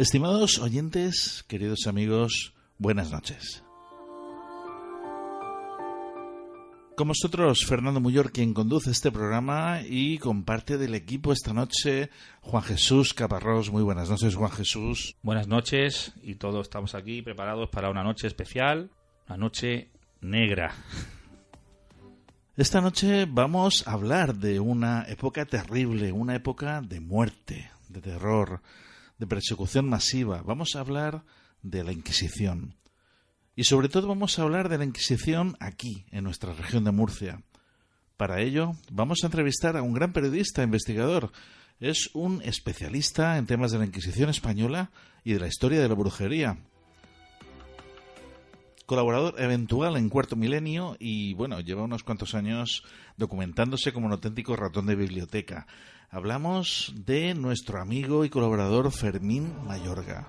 Estimados oyentes, queridos amigos, buenas noches. Con vosotros, Fernando Muyor, quien conduce este programa y comparte del equipo esta noche, Juan Jesús Caparrós. Muy buenas noches, Juan Jesús. Buenas noches y todos estamos aquí preparados para una noche especial, una noche negra. Esta noche vamos a hablar de una época terrible, una época de muerte, de terror, de persecución masiva, vamos a hablar de la Inquisición. Y sobre todo vamos a hablar de la Inquisición aquí, en nuestra región de Murcia. Para ello, vamos a entrevistar a un gran periodista, investigador. Es un especialista en temas de la Inquisición española y de la historia de la brujería. Colaborador eventual en Cuarto Milenio y, bueno, lleva unos cuantos años documentándose como un auténtico ratón de biblioteca. Hablamos de nuestro amigo y colaborador Fermín Mayorga.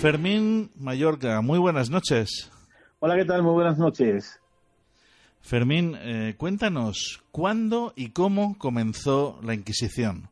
Fermín Mallorca, muy buenas noches. Hola, ¿qué tal? Muy buenas noches. Fermín, eh, cuéntanos, ¿cuándo y cómo comenzó la Inquisición?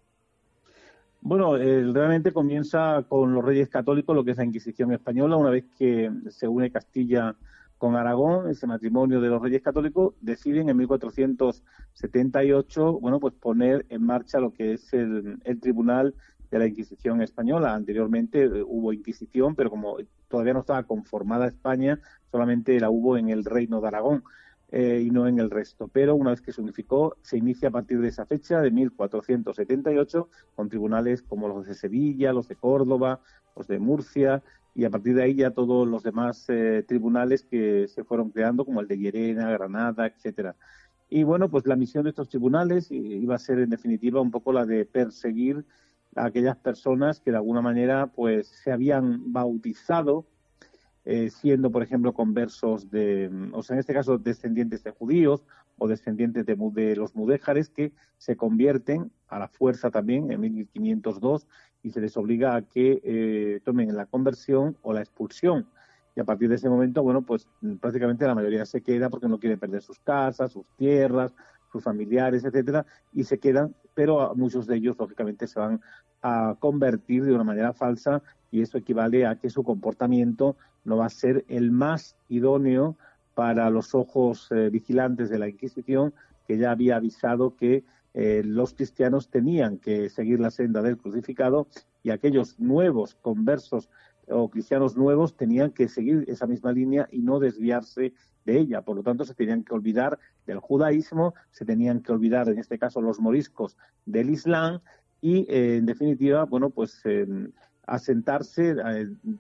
Bueno, realmente comienza con los reyes católicos, lo que es la Inquisición española, una vez que se une Castilla con Aragón, ese matrimonio de los reyes católicos, deciden en 1478, bueno, pues poner en marcha lo que es el, el Tribunal de la Inquisición española. Anteriormente eh, hubo Inquisición, pero como todavía no estaba conformada España, solamente la hubo en el Reino de Aragón eh, y no en el resto. Pero una vez que se unificó, se inicia a partir de esa fecha, de 1478, con tribunales como los de Sevilla, los de Córdoba, los de Murcia, y a partir de ahí ya todos los demás eh, tribunales que se fueron creando, como el de Llerena, Granada, etcétera. Y bueno, pues la misión de estos tribunales iba a ser en definitiva un poco la de perseguir a aquellas personas que de alguna manera pues se habían bautizado eh, siendo, por ejemplo, conversos de, o sea, en este caso, descendientes de judíos o descendientes de, los mudéjares que se convierten a la fuerza también en 1502 y se les obliga a que eh, tomen la conversión o la expulsión. Y a partir de ese momento, bueno, pues prácticamente la mayoría se queda porque no quiere perder sus casas, sus tierras, sus familiares, etcétera, y se quedan, pero muchos de ellos, lógicamente, se van a convertir de una manera falsa y eso equivale a que su comportamiento no va a ser el más idóneo para los ojos eh, vigilantes de la Inquisición, que ya había avisado que eh, los cristianos tenían que seguir la senda del crucificado y aquellos nuevos conversos o cristianos nuevos tenían que seguir esa misma línea y no desviarse de ella. Por lo tanto, se tenían que olvidar del judaísmo, se tenían que olvidar, en este caso, los moriscos del Islam y, eh, en definitiva, bueno, pues asentarse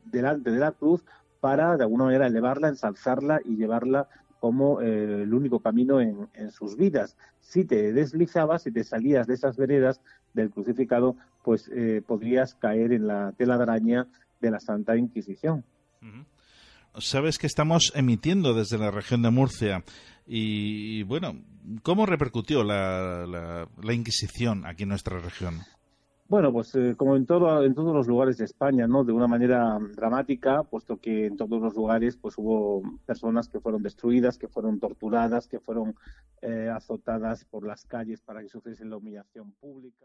delante de la cruz para de alguna manera elevarla, ensalzarla y llevarla como eh, el único camino en, sus vidas. Si te deslizabas, si te salías de esas veredas del crucificado, pues eh, podrías caer en la tela de la Santa Inquisición. Sabes que estamos emitiendo desde la región de Murcia y, bueno, ¿cómo repercutió la Inquisición aquí en nuestra región? Bueno, pues eh, como en, todo, en todos los lugares de España, ¿no? De una manera dramática, puesto que en todos los lugares pues hubo personas que fueron destruidas, que fueron torturadas, que fueron eh, azotadas por las calles para que sufriesen la humillación pública.